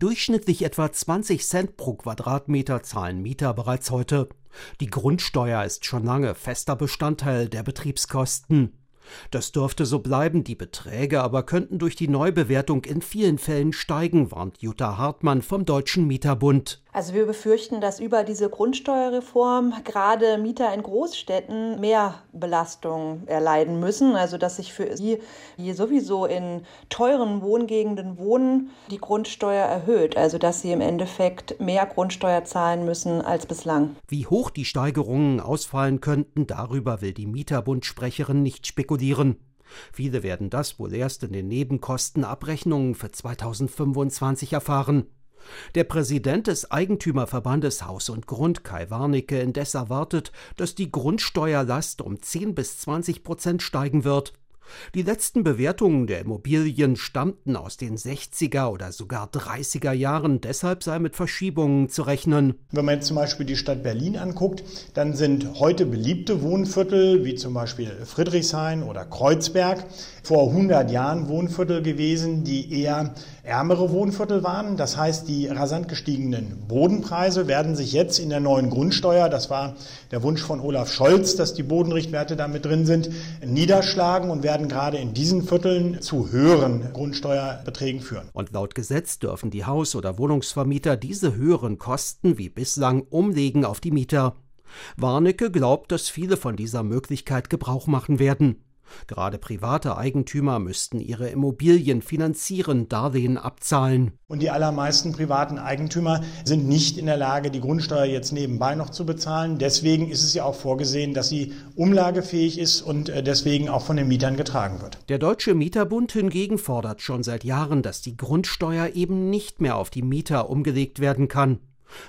Durchschnittlich etwa 20 Cent pro Quadratmeter zahlen Mieter bereits heute. Die Grundsteuer ist schon lange fester Bestandteil der Betriebskosten. Das dürfte so bleiben, die Beträge aber könnten durch die Neubewertung in vielen Fällen steigen, warnt Jutta Hartmann vom Deutschen Mieterbund. Also wir befürchten, dass über diese Grundsteuerreform gerade Mieter in Großstädten mehr Belastung erleiden müssen. Also dass sich für sie, die sowieso in teuren Wohngegenden wohnen, die Grundsteuer erhöht. Also dass sie im Endeffekt mehr Grundsteuer zahlen müssen als bislang. Wie hoch die Steigerungen ausfallen könnten, darüber will die Mieterbundsprecherin nicht spekulieren. Viele werden das wohl erst in den Nebenkostenabrechnungen für 2025 erfahren. Der Präsident des Eigentümerverbandes Haus und Grund, Kai Warnecke, indes erwartet, dass die Grundsteuerlast um 10 bis 20 Prozent steigen wird. Die letzten Bewertungen der Immobilien stammten aus den 60er oder sogar 30er Jahren, deshalb sei mit Verschiebungen zu rechnen. Wenn man jetzt zum Beispiel die Stadt Berlin anguckt, dann sind heute beliebte Wohnviertel, wie zum Beispiel Friedrichshain oder Kreuzberg, vor 100 Jahren Wohnviertel gewesen, die eher ärmere Wohnviertel waren. Das heißt, die rasant gestiegenen Bodenpreise werden sich jetzt in der neuen Grundsteuer, das war der Wunsch von Olaf Scholz, dass die Bodenrichtwerte damit drin sind, niederschlagen und werden gerade in diesen Vierteln zu höheren Grundsteuerbeträgen führen. Und laut Gesetz dürfen die Haus- oder Wohnungsvermieter diese höheren Kosten wie bislang umlegen auf die Mieter. Warnecke glaubt, dass viele von dieser Möglichkeit Gebrauch machen werden. Gerade private Eigentümer müssten ihre Immobilien finanzieren, Darlehen abzahlen. Und die allermeisten privaten Eigentümer sind nicht in der Lage, die Grundsteuer jetzt nebenbei noch zu bezahlen. Deswegen ist es ja auch vorgesehen, dass sie umlagefähig ist und äh, deswegen auch von den Mietern getragen wird. Der Deutsche Mieterbund hingegen fordert schon seit Jahren, dass die Grundsteuer eben nicht mehr auf die Mieter umgelegt werden kann.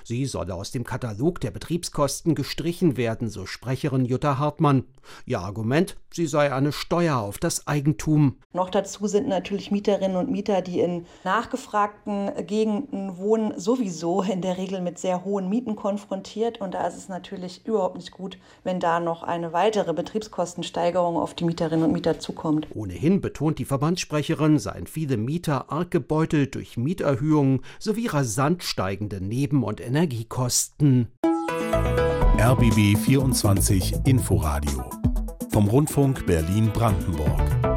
Sie solle aus dem Katalog der Betriebskosten gestrichen werden, so Sprecherin Jutta Hartmann. Ihr Argument, sie sei eine Steuer auf das Eigentum. Noch dazu sind natürlich Mieterinnen und Mieter, die in nachgefragten Gegenden wohnen, sowieso in der Regel mit sehr hohen Mieten konfrontiert. Und da ist es natürlich überhaupt nicht gut, wenn da noch eine weitere Betriebskostensteigerung auf die Mieterinnen und Mieter zukommt. Ohnehin betont die Verbandssprecherin, seien viele Mieter arg gebeutelt durch Mieterhöhungen sowie rasant steigende Neben- und Energiekosten. RBB 24 Inforadio vom Rundfunk Berlin-Brandenburg.